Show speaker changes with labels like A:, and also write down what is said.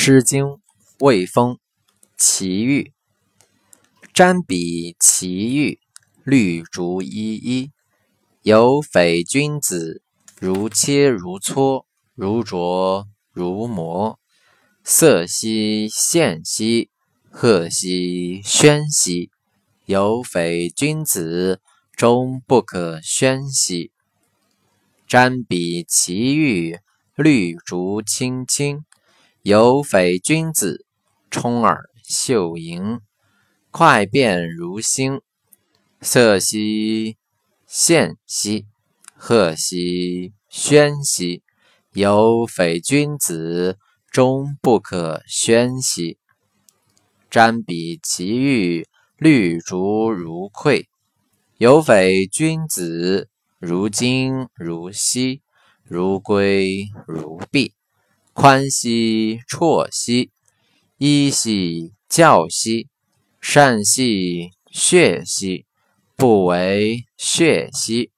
A: 诗经·卫风·齐豫。瞻彼齐豫，绿竹依依。有匪君子，如切如磋，如琢如磨。色兮宪兮，赫兮宣兮。有匪君子，终不可宣兮。瞻彼齐豫，绿竹青青。有匪君子，充耳秀盈，快变如星。色兮宪兮，赫兮宣兮。有匪君子，终不可宣兮。瞻彼齐豫，绿竹如蕙。有匪君子，如金如锡，如圭如璧。宽兮绰兮，衣兮教兮，善兮血兮，不为血兮。